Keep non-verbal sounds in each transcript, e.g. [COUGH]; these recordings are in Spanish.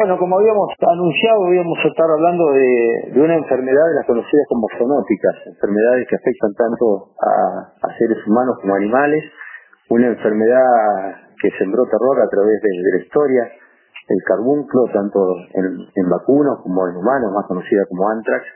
Bueno, como habíamos anunciado, íbamos a estar hablando de, una enfermedad de las conocidas como zoonóticas, enfermedades que afectan tanto a, seres humanos como animales, una enfermedad que sembró terror a través de, la historia, el carbunclo, tanto en, en vacunos como en humanos, más conocida como antrax,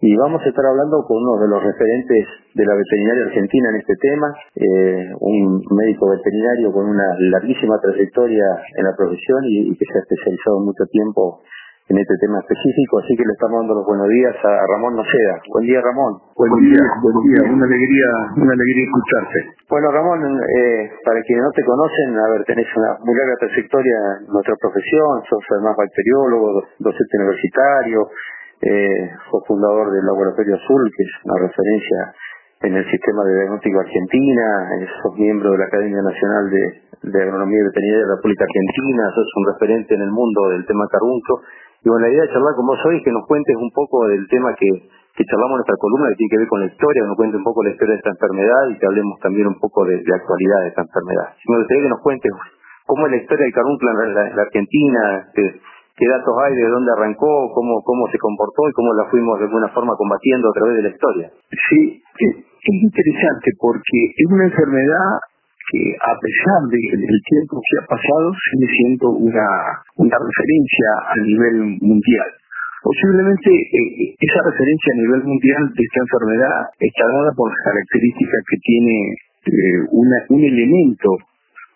y vamos a estar hablando con uno de los referentes de la veterinaria argentina en este tema, eh, un médico veterinario con una larguísima trayectoria en la profesión y, que se ha especializado mucho tiempo en este tema específico, así que le estamos dando los buenos días a Ramón Noceda. Buen día, Ramón. Buen día, buen día, una alegría, una alegría escucharte. Bueno, Ramón, eh, para quienes no te conocen, a ver, tenés una muy larga trayectoria en nuestra profesión, sos además bacteriólogo, docente universitario, eh, fue fundador del Laboratorio Azul, que es una referencia en el sistema de diagnóstico argentina, es miembro de la Academia Nacional de, Agronomía y Veterinaria de la República Argentina, sos un referente en el mundo del tema carbunco. Y bueno, la idea de charlar con vos hoy es que nos cuentes un poco del tema que, que charlamos en nuestra columna, que tiene que ver con la historia, que nos cuentes un poco la historia de esta enfermedad y que hablemos también un poco de, la actualidad de esta enfermedad. Me gustaría que nos cuentes cómo es la historia del carbunco en la, Argentina, este, qué datos hay de dónde arrancó, cómo, cómo se comportó y cómo la fuimos de alguna forma combatiendo a través de la historia. Sí, es, interesante porque es una enfermedad que a pesar del tiempo que ha pasado sigue siendo una, una referencia a nivel mundial. Posiblemente eh, esa referencia a nivel mundial de esta enfermedad está dada por las características que tiene eh, una, un elemento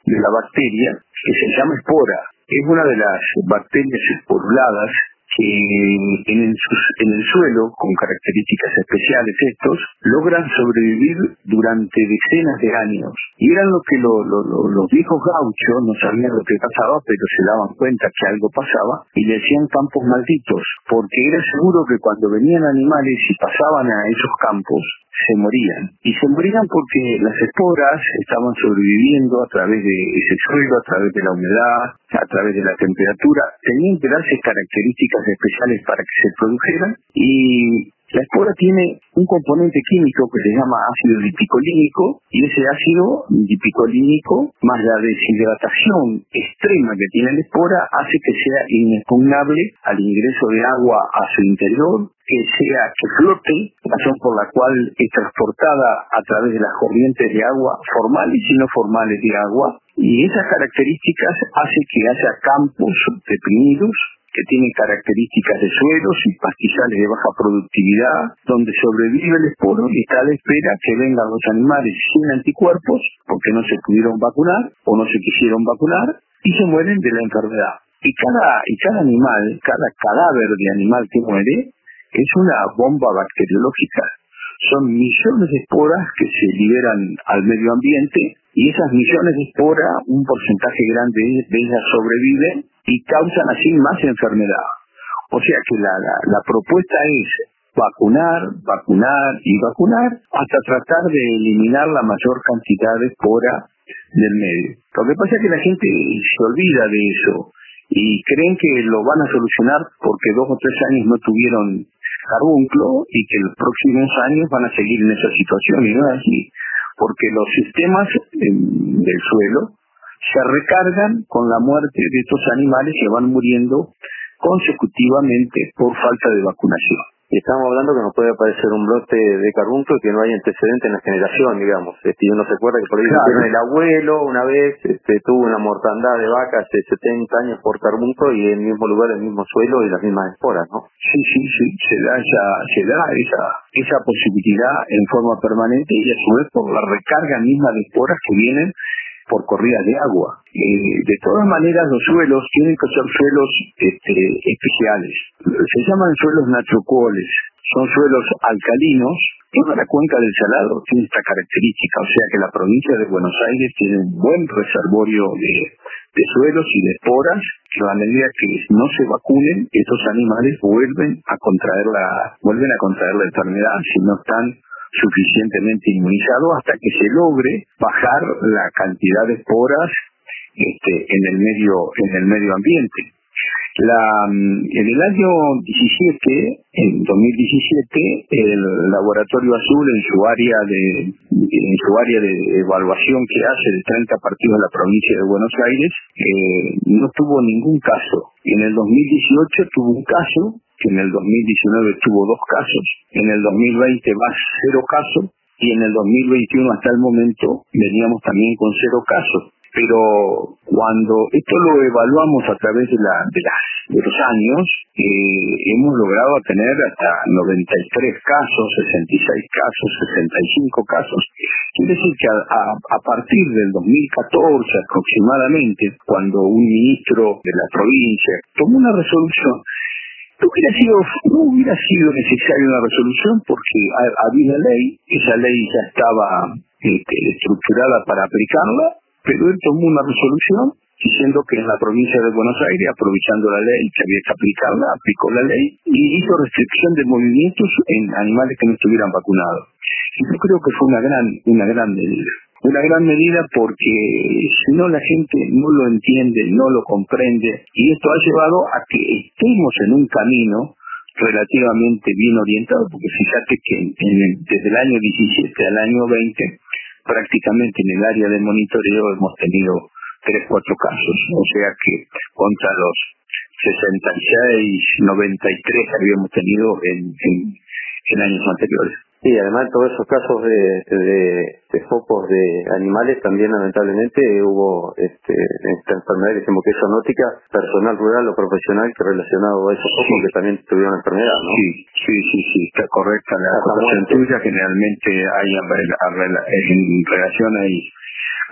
de la bacteria que se llama espora es una de las bacterias esporuladas que en el, en el suelo, con características especiales estos, logran sobrevivir durante decenas de años. Y eran lo que los viejos gauchos no sabían lo que pasaba, pero se daban cuenta que algo pasaba y le decían campos malditos, porque era seguro que cuando venían animales y pasaban a esos campos, se morían. Y se morían porque las esporas estaban sobreviviendo a través de ese suelo, a través de la humedad, a través de la temperatura. Tenían que darse características especiales para que se produjeran y la espora tiene un componente químico que se llama ácido dipicolínico y ese ácido dipicolínico más la deshidratación extrema que tiene la espora hace que sea inexpugnable al ingreso de agua a su interior, que sea que flote, razón por la cual es transportada a través de las corrientes de agua formales y no formales de agua. Y esas características hacen que haya campos deprimidos que tienen características de suelos y pastizales de baja productividad, donde sobrevive el esporo y está a la espera que vengan los animales sin anticuerpos, porque no se pudieron vacunar o no se quisieron vacunar, y se mueren de la enfermedad. Y cada, y cada animal, cada cadáver de animal que muere, es una bomba bacteriológica. Son millones de esporas que se liberan al medio ambiente y esas millones de esporas, un porcentaje grande de ellas sobreviven y causan así más enfermedad. O sea que la, la, propuesta es vacunar, vacunar y vacunar hasta tratar de eliminar la mayor cantidad de espora del medio. Lo que pasa es que la gente se olvida de eso y creen que lo van a solucionar porque dos o tres años no tuvieron carbunclo y que los próximos años van a seguir en esa situación y no es así porque los sistemas del suelo se recargan con la muerte de estos animales que van muriendo consecutivamente por falta de vacunación. Y estamos hablando que nos puede aparecer un brote de carbunco y que no hay antecedente en la generación, digamos. Este, uno se acuerda que por ahí el abuelo una vez este, tuvo una mortandad de vacas de 70 años por carbunco y en el mismo lugar, el mismo suelo y las mismas esporas, ¿no? Sí, sí, sí, se da esa, se da esa, esa posibilidad en forma permanente y a su vez por la recarga misma de esporas que vienen por corridas de agua. Eh, de todas maneras, los suelos tienen que ser suelos este, especiales. Se llaman suelos natrocoles. Son suelos alcalinos. Toda la cuenca del Salado tiene esta característica, o sea que la provincia de Buenos Aires tiene un buen reservorio de, de suelos y de esporas que a medida que no se vacunen, estos animales vuelven a contraer la, vuelven a contraer la enfermedad si no están suficientemente inmunizado hasta que se logre bajar la cantidad de esporas este, en el medio en el medio ambiente. La, mm, en el año 17, en 2017, el Laboratorio Azul en su área de en su área de evaluación que hace de 30 partidos de la provincia de Buenos Aires eh, no tuvo ningún caso En el 2018 tuvo un caso, que en el 2019 tuvo dos casos, en el 2020 va cero casos y en el 2021 hasta el momento veníamos también con cero casos pero cuando esto lo evaluamos a través de, la, de, las, de los años, eh, hemos logrado tener hasta 93 casos, 66 casos, 65 casos. Quiere decir que a, partir del 2014 aproximadamente, cuando un ministro de la provincia tomó una resolución no hubiera sido, no hubiera sido necesaria una resolución porque había una ley, esa ley ya estaba este, estructurada para aplicarla pero él tomó una resolución diciendo que en la provincia de Buenos Aires, aprovechando la ley, que había que aplicarla, aplicó la ley y hizo restricción de movimientos en animales que no estuvieran vacunados. Y yo creo que fue una gran, una gran medida. Una gran medida porque si no la gente no lo entiende, no lo comprende y esto ha llevado a que estemos en un camino relativamente bien orientado, porque fíjate que desde el año 17 al año 20 prácticamente en el área de monitoreo hemos tenido tres, cuatro casos, o sea que contra los 66, 93 que habíamos tenido en, en años anteriores. Sí, además todos esos casos de, de, focos de animales también lamentablemente hubo este, esta enfermedad que decimos que es zoonótica, personal rural o profesional que relacionado a esos focos que también tuvieron enfermedad, ¿no? Sí, sí, sí, sí, está correcta la tuya. Generalmente hay en relación hay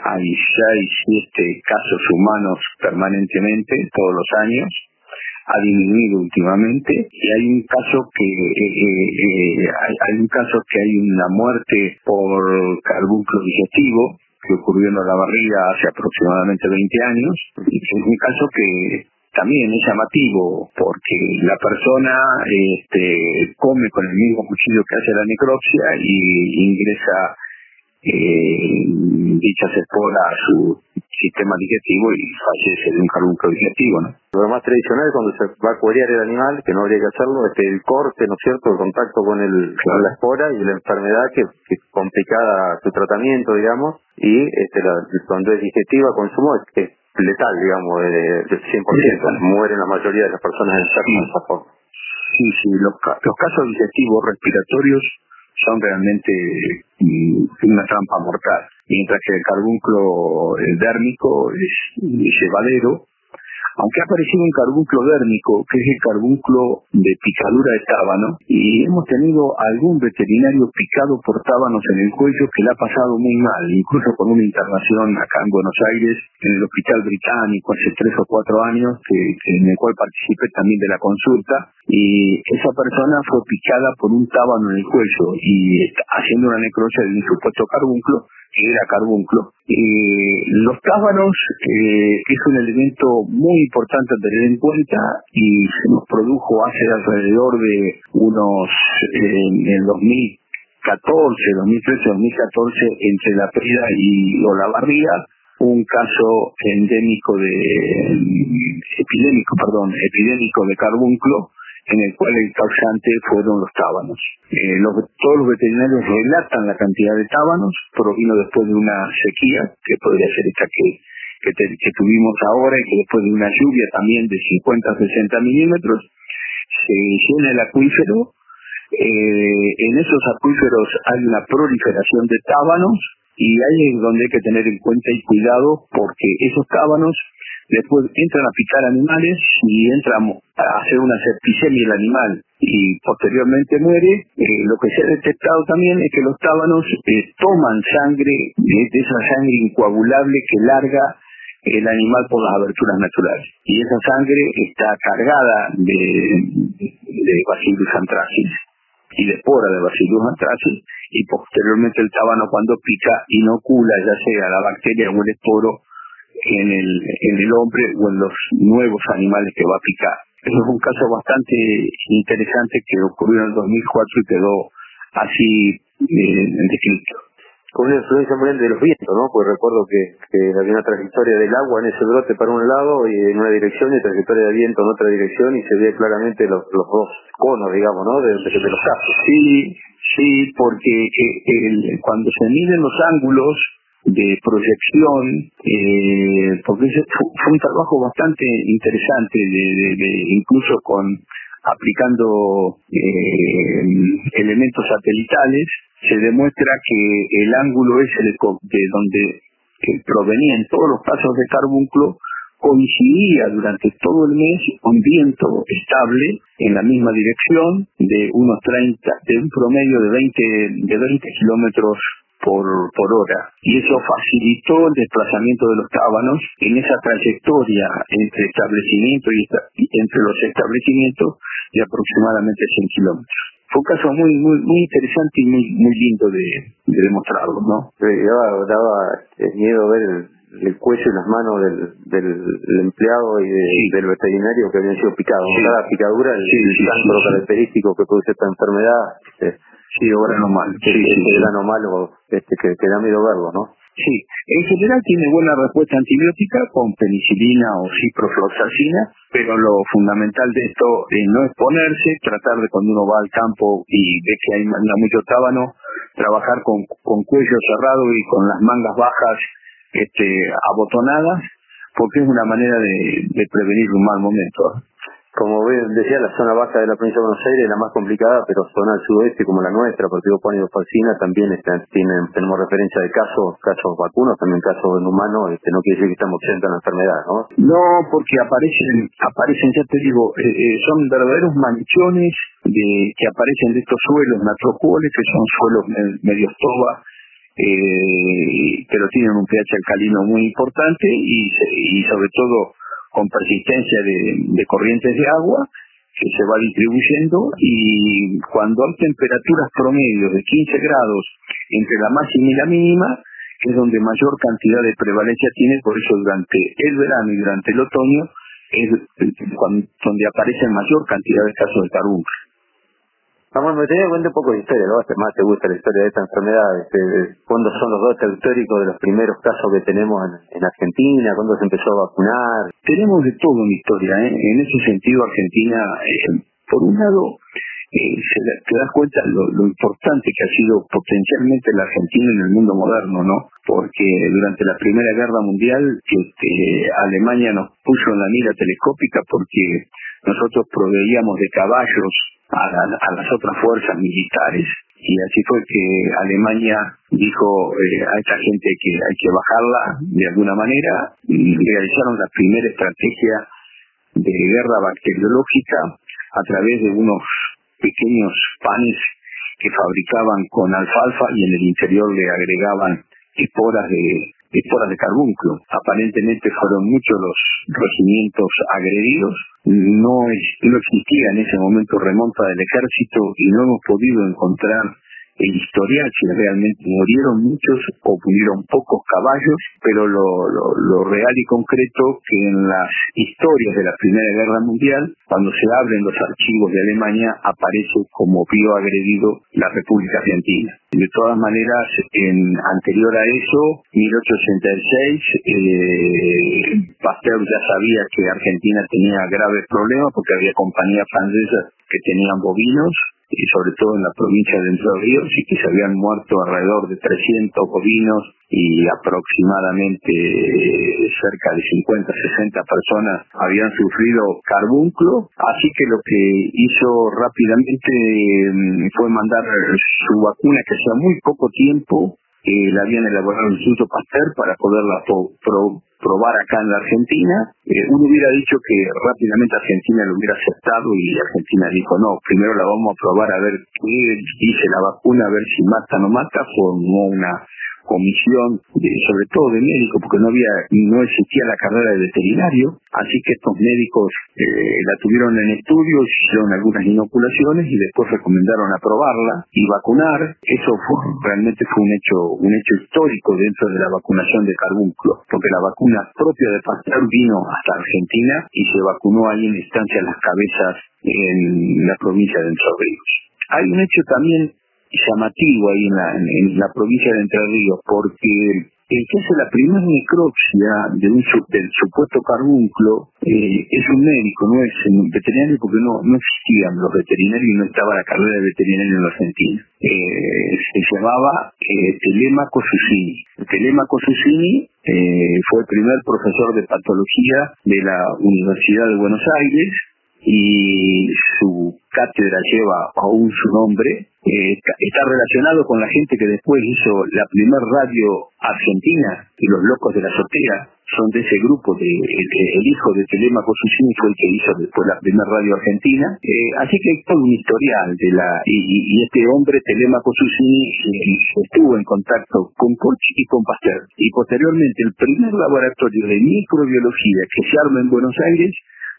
hay seis, siete casos humanos permanentemente todos los años ha disminuido últimamente. Y hay un caso que eh, eh, eh, hay, un caso que hay una muerte por carbunclo digestivo que ocurrió en la barriga hace aproximadamente 20 años. Y es un caso que también es llamativo porque la persona este, come con el mismo cuchillo que hace la necropsia y ingresa eh, dichas esporas a su sistema digestivo y fallece de un carbunco digestivo, ¿no? Lo más tradicional es cuando se va a cuerear el animal, que no habría que hacerlo, es el corte, ¿no es cierto?, el contacto con, el, con la espora y la enfermedad que, que complicada su tratamiento, digamos, y este, la, cuando es digestiva, consumo, es, es letal, digamos, de, 100%, mueren la mayoría de las personas enfermas de esa forma. Sí, sí, los, los casos digestivos respiratorios son realmente mm, una trampa mortal. Mientras que el carbunclo dérmico es llevadero, aunque ha aparecido un carbunclo dérmico, que es el carbunclo de picadura de tábano, y hemos tenido algún veterinario picado por tábanos en el cuello que le ha pasado muy mal, incluso con una internación acá en Buenos Aires, en el Hospital Británico hace tres o cuatro años, que, en el cual participé también de la consulta, y esa persona fue picada por un tábano en el cuello y haciendo una necrosis de un supuesto carbunclo, que era carbunclo. los tábanos, eh, es un elemento muy importante a tener en cuenta y se nos produjo hace alrededor de unos, eh, en el 2014, 2013, 2014, entre la Prida y Olavarría, un caso endémico de, epidémico, perdón, epidémico de carbunclo, en el cual el causante fueron los tábanos. Eh, todos los veterinarios relatan la cantidad de tábanos, provino después de una sequía, que podría ser esta que, que, tuvimos ahora y que después de una lluvia también de 50 a 60 milímetros, se llena el acuífero. Eh, en esos acuíferos hay una proliferación de tábanos y ahí es donde hay que tener en cuenta y cuidado porque esos tábanos después entran a picar animales y entran a hacer una septicemia el animal y posteriormente muere. Eh, lo que se ha detectado también es que los tábanos eh, toman sangre, de, esa sangre incoagulable que larga el animal por las aberturas naturales. Y esa sangre está cargada de, de Bacillus anthracis y de espora de Bacillus anthracis y posteriormente el tábano cuando pica inocula ya sea la bacteria o el esporo en el, en el hombre o en los nuevos animales que va a picar. Eso es un caso bastante interesante que ocurrió en el 2004 y quedó así eh, descrito. Con una influencia muy grande de los vientos, ¿no? Pues recuerdo que, que había una trayectoria del agua en ese brote para un lado y en una dirección y trayectoria de viento en otra dirección y se ve claramente los, los dos conos, digamos, ¿no? De, de, los casos. Sí, sí, porque eh, el, cuando se miden los ángulos de proyección, eh, porque fue un trabajo bastante interesante, de, incluso con aplicando eh, elementos satelitales, se demuestra que el ángulo es el de donde provenían todos los pasos de carbunclo coincidía durante todo el mes un viento estable en la misma dirección de unos 30, de un promedio de 20, de 20 kilómetros por, por hora. Y eso facilitó el desplazamiento de los tábanos en esa trayectoria entre establecimiento y, entre los establecimientos de aproximadamente 100 kilómetros. Fue un caso muy muy muy interesante y muy muy lindo de, demostrarlo, ¿no? Daba, daba miedo ver el, el cuello y las manos del, del, empleado y del veterinario que habían sido picados. Cada picadura, el, sí, característico que produce esta enfermedad, este, sí, ahora no mal. Sí, el grano malo este, que, que da miedo verlo, ¿no? Sí, en general tiene buena respuesta antibiótica con penicilina o ciprofloxacina, pero lo fundamental de esto es no exponerse, tratar de cuando uno va al campo y ve que hay mucho tábano, trabajar con, con cuello cerrado y con las mangas bajas este, abotonadas, porque es una manera de, de prevenir un mal momento. Como decía, la zona baja de la provincia de Buenos Aires es la más complicada, pero zona al sudoeste como la nuestra, Partido Pónido Falsina, también están, tienen, tenemos referencia de casos, casos vacunos, también casos en humanos, este, no quiere decir que estamos exentos de la enfermedad, ¿no? No, porque aparecen, aparecen, ya te digo, eh, eh, son verdaderos manchones de, que aparecen de estos suelos matrocuoles, que son suelos medio toba, eh, pero tienen un pH alcalino muy importante y, y sobre todo con persistencia de, corrientes de agua que se va distribuyendo y cuando hay temperaturas promedios de 15 grados entre la máxima y la mínima, es donde mayor cantidad de prevalencia tiene, por eso durante el verano y durante el otoño es donde aparecen mayor cantidad de casos de carbúnculo. Vamos, me tenía cuenta un poco de historia, ¿no? más te gusta la historia de esta enfermedad. Este, ¿Cuándo son los dos históricos de los primeros casos que tenemos en, Argentina? ¿Cuándo se empezó a vacunar? Tenemos de todo una historia, ¿eh? En ese sentido, Argentina, eh, por un lado, eh, te das cuenta lo, lo importante que ha sido potencialmente la Argentina en el mundo moderno, ¿no? Porque durante la Primera Guerra Mundial, este, Alemania nos puso en la mira telescópica porque nosotros proveíamos de caballos a, las otras fuerzas militares. Y así fue que Alemania dijo eh, a esta gente que hay que bajarla de alguna manera. Y realizaron la primera estrategia de guerra bacteriológica a través de unos pequeños panes que fabricaban con alfalfa y en el interior le agregaban esporas de esporas de carbúnculo. Aparentemente fueron muchos los regimientos agredidos no, no existía en ese momento remonta del ejército y no hemos podido encontrar el historial, si realmente murieron muchos o murieron pocos caballos, pero lo, lo, real y concreto que en las historias de la Primera Guerra Mundial, cuando se abren los archivos de Alemania, aparece como vio agredido la República Argentina. De todas maneras, en anterior a eso, 1886, eh, Pasteur ya sabía que Argentina tenía graves problemas porque había compañías francesas que tenían bovinos y sobre todo en la provincia de Entre Ríos y que se habían muerto alrededor de 300 bovinos y aproximadamente cerca de 50, 60 personas habían sufrido carbunclo, así que lo que hizo rápidamente mm, fue mandar su vacuna que hacía muy poco tiempo eh, la habían elaborado el Instituto Pasteur para poderla pro, probar acá en la Argentina. Eh, uno hubiera dicho que rápidamente Argentina lo hubiera aceptado y Argentina dijo, no, primero la vamos a probar a ver qué dice la vacuna, a ver si mata o no mata. Formó una comisión, de, sobre todo de médicos, porque no había no existía la carrera de veterinario, así que estos médicos eh, la tuvieron en estudios, hicieron algunas inoculaciones y después recomendaron aprobarla y vacunar. Eso realmente fue un hecho un hecho histórico dentro de la vacunación de carbúnculo, porque la vacuna propia de Pasteur vino hasta Argentina y se vacunó ahí en instancia las cabezas en la provincia de Entre Ríos. Hay un hecho también llamativo ahí en la, en, la provincia de Entre Ríos, porque el que hace la primera necropsia de un, del supuesto carbúnculo eh, es un médico, no es un veterinario porque no, no existían los veterinarios y no estaba la carrera de veterinario en la Argentina. Eh, se llamaba eh, Telemaco Susini. Telemaco Susini eh, fue el primer profesor de patología de la Universidad de Buenos Aires y su cátedra lleva aún su nombre, eh, está relacionado con la gente que después hizo la primer radio argentina, y los locos de la azotea son de ese grupo, de, el, hijo de Telemaco Susini fue el que hizo después la primera radio argentina, eh, así que hay todo un historial de la, y, este hombre, Telemaco Susini, eh, estuvo en contacto con Koch y con Pasteur, y posteriormente el primer laboratorio de microbiología que se arma en Buenos Aires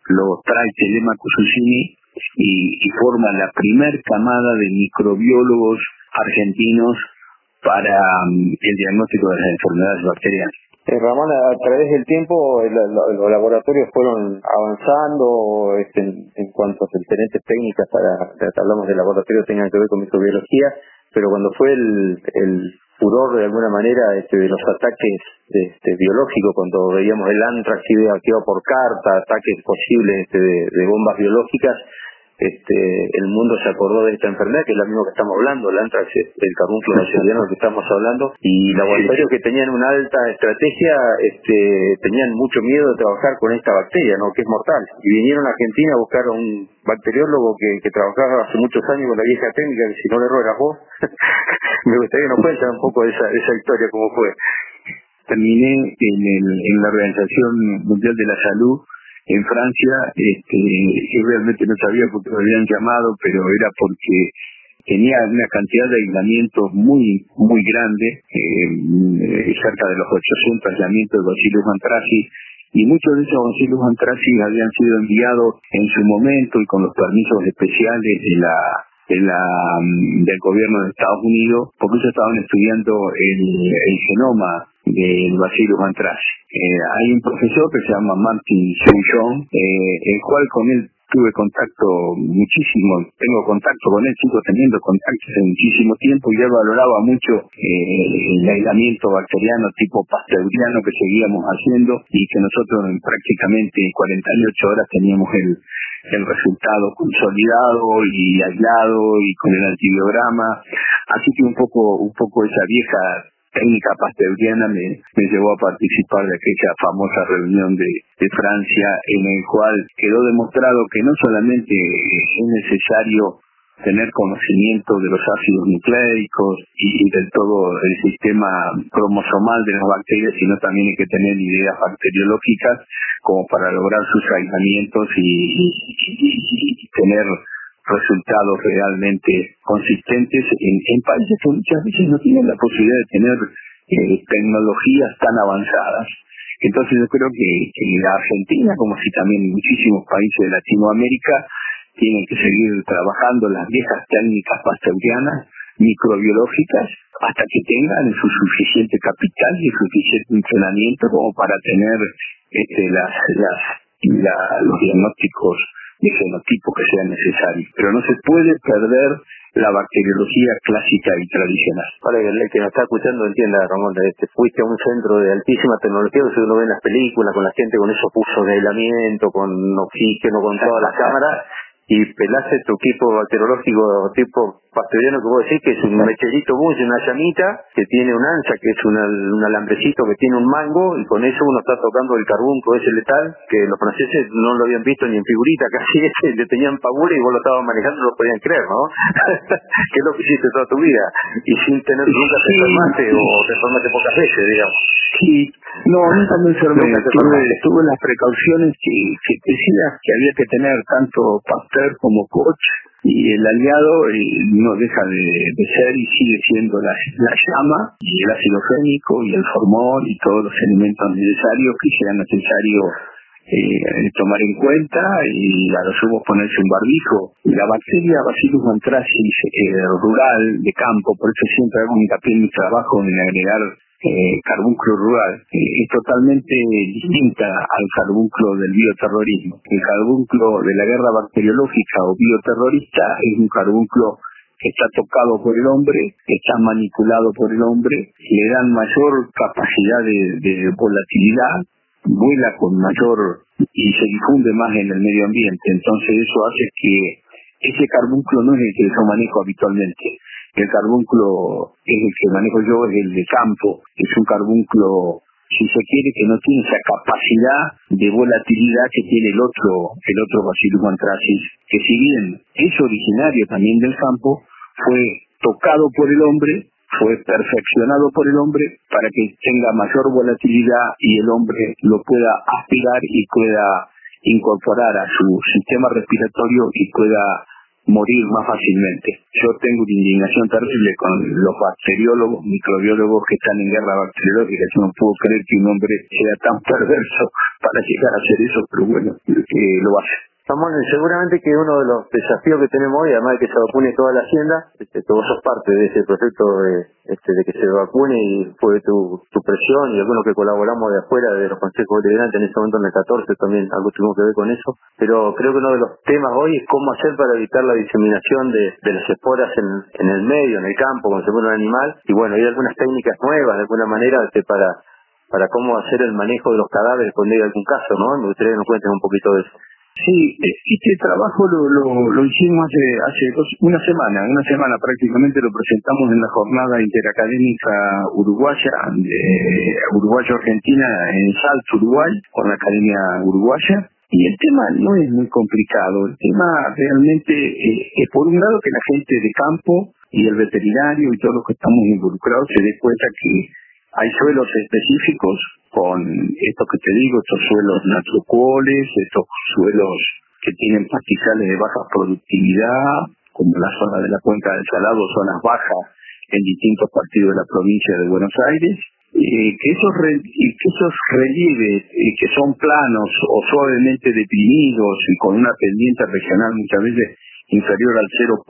lo trae Telemaco Susini y, y forma la primer camada de microbiólogos argentinos para mm, el diagnóstico de las enfermedades bacterianas. Eh, Ramón, a través del tiempo los laboratorios fueron avanzando este, en, cuanto a diferentes técnicas para, hablamos de laboratorios que tengan que ver con microbiología, pero cuando fue el, el furor de alguna manera este, de los ataques este, biológicos, cuando veíamos el antrax que iba por carta, ataques posibles este, de bombas biológicas, este, el mundo se acordó de esta enfermedad, que es la misma que estamos hablando, el antrax, el carbúnculo bacteriano que estamos hablando, y laboratorios que tenían una alta estrategia este, tenían mucho miedo de trabajar con esta bacteria, ¿no? que es mortal. Y vinieron a Argentina a buscar a un bacteriólogo que, que trabajaba hace muchos años con la vieja técnica, que si no le error vos. [LAUGHS] Me gustaría que nos cuenten un poco de esa, esa historia, cómo fue. Terminé en, el, en la Organización Mundial de la Salud en Francia, este, yo realmente no sabía por qué me habían llamado, pero era porque tenía una cantidad de aislamientos muy muy grande, eh, cerca de los 800 aislamientos de Bacillus anthracis, y muchos de esos Bacillus anthracis habían sido enviados en su momento y con los permisos especiales de la de la, del gobierno de Estados Unidos, porque ellos estaban estudiando el, el genoma del Bacillus anthracis. Eh, hay un profesor que se llama Martin Souchon, eh, el cual con él tuve contacto muchísimo, tengo contacto con él, sigo teniendo contacto hace muchísimo tiempo y él valoraba mucho eh, el aislamiento bacteriano tipo pasteuriano que seguíamos haciendo y que nosotros en prácticamente 48 horas teníamos el, el resultado consolidado y aislado y con el antibiograma. Así que un poco, un poco esa vieja técnica pasteuriana me, llevó a participar de aquella famosa reunión de, de Francia en el cual quedó demostrado que no solamente es necesario tener conocimiento de los ácidos nucleicos y, del todo el sistema cromosomal de las bacterias, sino también hay que tener ideas bacteriológicas como para lograr sus aislamientos y, tener resultados realmente consistentes en, países que muchas veces no tienen la posibilidad de tener eh, tecnologías tan avanzadas. Entonces yo creo que, que la Argentina, como si también muchísimos países de Latinoamérica, tienen que seguir trabajando las viejas técnicas pasteurianas, microbiológicas, hasta que tengan su suficiente capital y suficiente entrenamiento como para tener este, las, las, los diagnósticos de genotipo que sean necesarios. Pero no se puede perder la bacteriología clásica y tradicional. Para que el que nos está escuchando entienda, Ramón, este, fuiste a un centro de altísima tecnología, que uno ve en las películas, con la gente con esos pusos de aislamiento, con oxígeno, con todas las cámaras, y pelaste tu equipo bacteriológico tipo pasteuriano que vos decís que es un mecherito bus, una llamita que tiene un ancha, que es un alambrecito que tiene un mango y con eso uno está tocando el carbunco ese letal que los franceses no lo habían visto ni en figurita [LAUGHS] casi ese, le tenían pavura y vos lo estabas manejando no lo podían creer, ¿no? [LAUGHS] que es lo que hiciste toda tu vida y sin tener nunca te enfermaste o te enfermaste pocas veces, digamos. Sí, no, nunca me enfermé, tuve, tuve las precauciones que, que que había que tener tanto Pasteur como Coach y el aliado eh, no deja de, ser y sigue siendo la, la, llama y el ácido génico y el formol y todos los elementos necesarios que sea necesario eh, tomar en cuenta y a lo sumo ponerse un barbijo. La bacteria Bacillus anthracis eh, rural de campo, por eso siempre hago hincapié en mi trabajo en agregar eh, carbúnculo rural es totalmente distinta al carbúnculo del bioterrorismo. El carbúnculo de la guerra bacteriológica o bioterrorista es un carbúnculo está tocado por el hombre, está manipulado por el hombre, le dan mayor capacidad de, volatilidad, vuela con mayor y se difunde más en el medio ambiente. Entonces eso hace que ese carbúnculo no es el que yo manejo habitualmente. El carbúnculo es el que manejo yo, es el de campo, es un carbúnculo si se quiere, que no tiene esa capacidad de volatilidad que tiene el otro, el otro Bacillus anthracis, que si bien es originario también del campo, fue tocado por el hombre, fue perfeccionado por el hombre para que tenga mayor volatilidad y el hombre lo pueda aspirar y pueda incorporar a su sistema respiratorio y pueda morir más fácilmente. Yo tengo una indignación terrible con los bacteriólogos, microbiólogos que están en guerra bacteriológica. Yo no puedo creer que un hombre sea tan perverso para llegar a hacer eso, pero bueno, eh, lo hace. Samuel, seguramente que uno de los desafíos que tenemos hoy, además de que se vacune toda la hacienda, este, que vos sos parte de ese proyecto de, este, de que se vacune y fue tu, tu presión y algunos que colaboramos de afuera de los consejos deliberantes en ese momento en el 14 también algo tuvimos que ver con eso, pero creo que uno de los temas hoy es cómo hacer para evitar la diseminación de, de las esporas en, en el medio, en el campo, cuando se un animal, y bueno, hay algunas técnicas nuevas de alguna manera este, para para cómo hacer el manejo de los cadáveres cuando hay algún caso, ¿no? Me gustaría que nos cuentes un poquito de eso. Sí, este trabajo lo, lo, hicimos hace, hace una semana, una semana prácticamente lo presentamos en la jornada interacadémica uruguaya, de Uruguayo-Argentina en Salto, Uruguay, con la Academia Uruguaya. Y el tema no es muy complicado, el tema realmente eh, es por un lado que la gente de campo y el veterinario y todos los que estamos involucrados se dé cuenta que hay suelos específicos con esto que te digo, estos suelos naturales, estos suelos que tienen pastizales de baja productividad, como la zona de la cuenca del Salado, zonas bajas en distintos partidos de la provincia de Buenos Aires, que esos, que esos relieves que son planos o suavemente deprimidos y con una pendiente regional muchas veces inferior al 0.01%,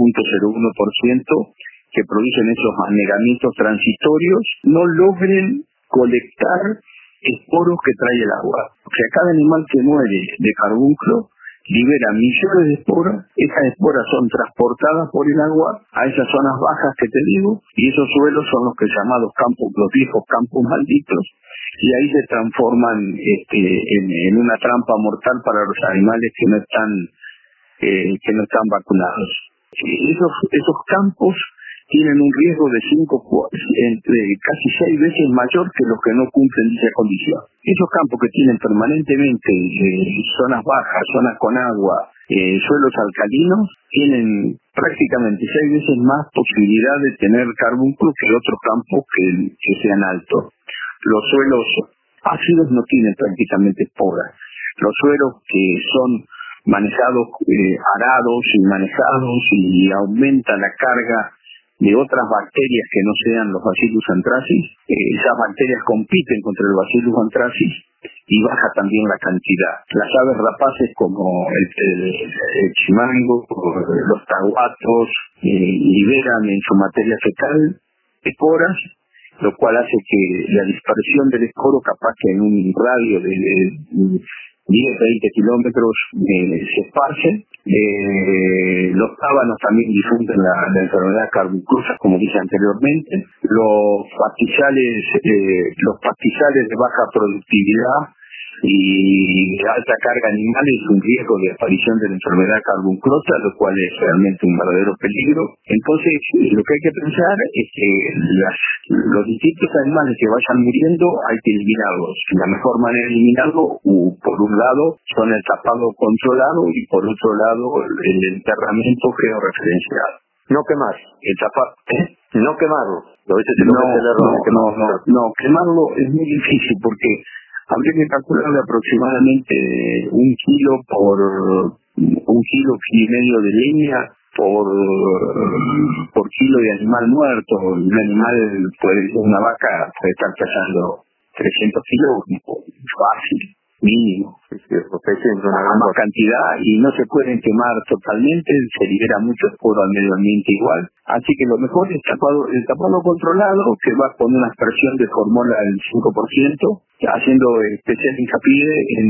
que producen esos anegamientos transitorios no logren colectar esporos que trae el agua. O sea, cada animal que muere de carbúnculo libera millones de esporas, esas esporas son transportadas por el agua a esas zonas bajas que te digo, y esos suelos son los que llamados campos, los viejos campos malditos, y ahí se transforman este, en, una trampa mortal para los animales que no están eh, que no están vacunados. Esos, esos campos tienen un riesgo de cinco, entre casi seis veces mayor que los que no cumplen dicha condición. Esos campos que tienen permanentemente eh, zonas bajas, zonas con agua, eh, suelos alcalinos, tienen prácticamente seis veces más posibilidad de tener carbúnculo que otros campos que, sean altos. Los suelos ácidos no tienen prácticamente esporas. Los suelos que son manejados, eh, arados y manejados y aumenta la carga de otras bacterias que no sean los bacillus anthracis, eh, esas bacterias compiten contra el bacillus anthracis y baja también la cantidad. Las aves rapaces como el, chimango, los taguatos, eh, liberan en su materia fecal esporas, lo cual hace que la dispersión del esporo capaz que en un radio de 10, 20 kilómetros eh, se esparcen. Los tábanos también difunden la, enfermedad carbunclosa, como dije anteriormente. Los pastizales, eh, los pastizales de baja productividad y alta carga animal es un riesgo de aparición de la enfermedad carbunclosa, lo cual es realmente un verdadero peligro. Entonces, lo que hay que pensar es que las, los distintos animales que vayan muriendo hay que eliminarlos. La mejor manera de eliminarlo, por un lado, son el tapado controlado y por otro lado, el enterramiento georreferenciado. No quemar. El tapado, ¿eh? No quemarlo. no, no, no, no, quemarlo es muy difícil porque habría que calcular aproximadamente un kilo por un kilo y medio de leña por por kilo de animal muerto. Un animal puede una vaca puede estar pesando 300 kilos fácil. Mínimo. a más cantidad y no se pueden quemar totalmente, se libera mucho esporo al medio ambiente igual. Así que lo mejor es tapado, el tapado controlado, que va con una aspersión de formula del 5%, haciendo especial hincapié en,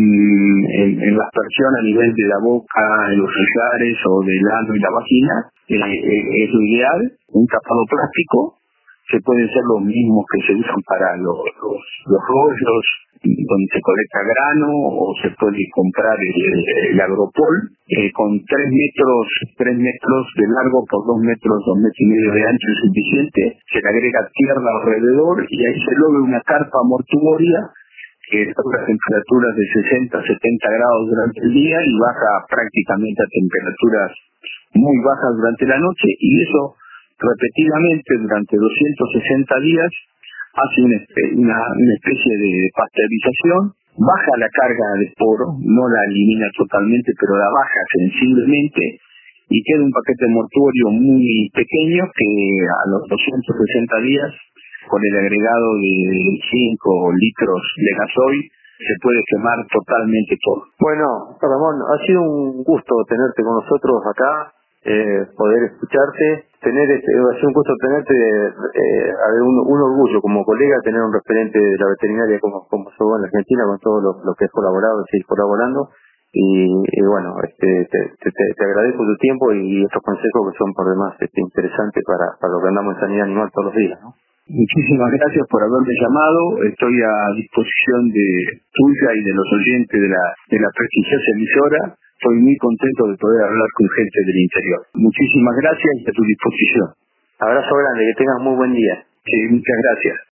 en, la aspersión a nivel de la boca, en los rillares o del ano y la vagina. Eh, eh, es lo ideal, un tapado plástico que pueden ser los mismos que se usan para los, los, rollos donde se colecta grano o se puede comprar el, agropol eh, con 3 metros 3 metros de largo por 2 metros 2 metros y medio de ancho es suficiente se le agrega tierra alrededor y ahí se logra una carpa mortuoria que está a temperaturas de 60 70 grados durante el día y baja prácticamente a temperaturas muy bajas durante la noche y eso repetidamente durante 260 días, hace una, una, especie de pasteurización, baja la carga de esporo, no la elimina totalmente, pero la baja sensiblemente y queda un paquete mortuorio muy pequeño que a los 260 días, con el agregado de 5 litros de gasoil, se puede quemar totalmente todo. Bueno, Ramón, ha sido un gusto tenerte con nosotros acá eh, poder escucharte, tener este, un gusto tenerte, eh, un, orgullo como colega tener un referente de la veterinaria como, como sos en Argentina con todo lo, que has colaborado y seguir colaborando. Y, bueno, este, te, te, agradezco tu tiempo y estos consejos que son por demás este, interesantes para, para lo que andamos en sanidad animal todos los días. ¿no? Muchísimas gracias por haberme llamado. Estoy a disposición de tuya y de los oyentes de la, de la prestigiosa emisora estoy muy contento de poder hablar con gente del interior. Muchísimas gracias y a tu disposición. Abrazo grande, que tengas muy buen día. Sí, muchas gracias.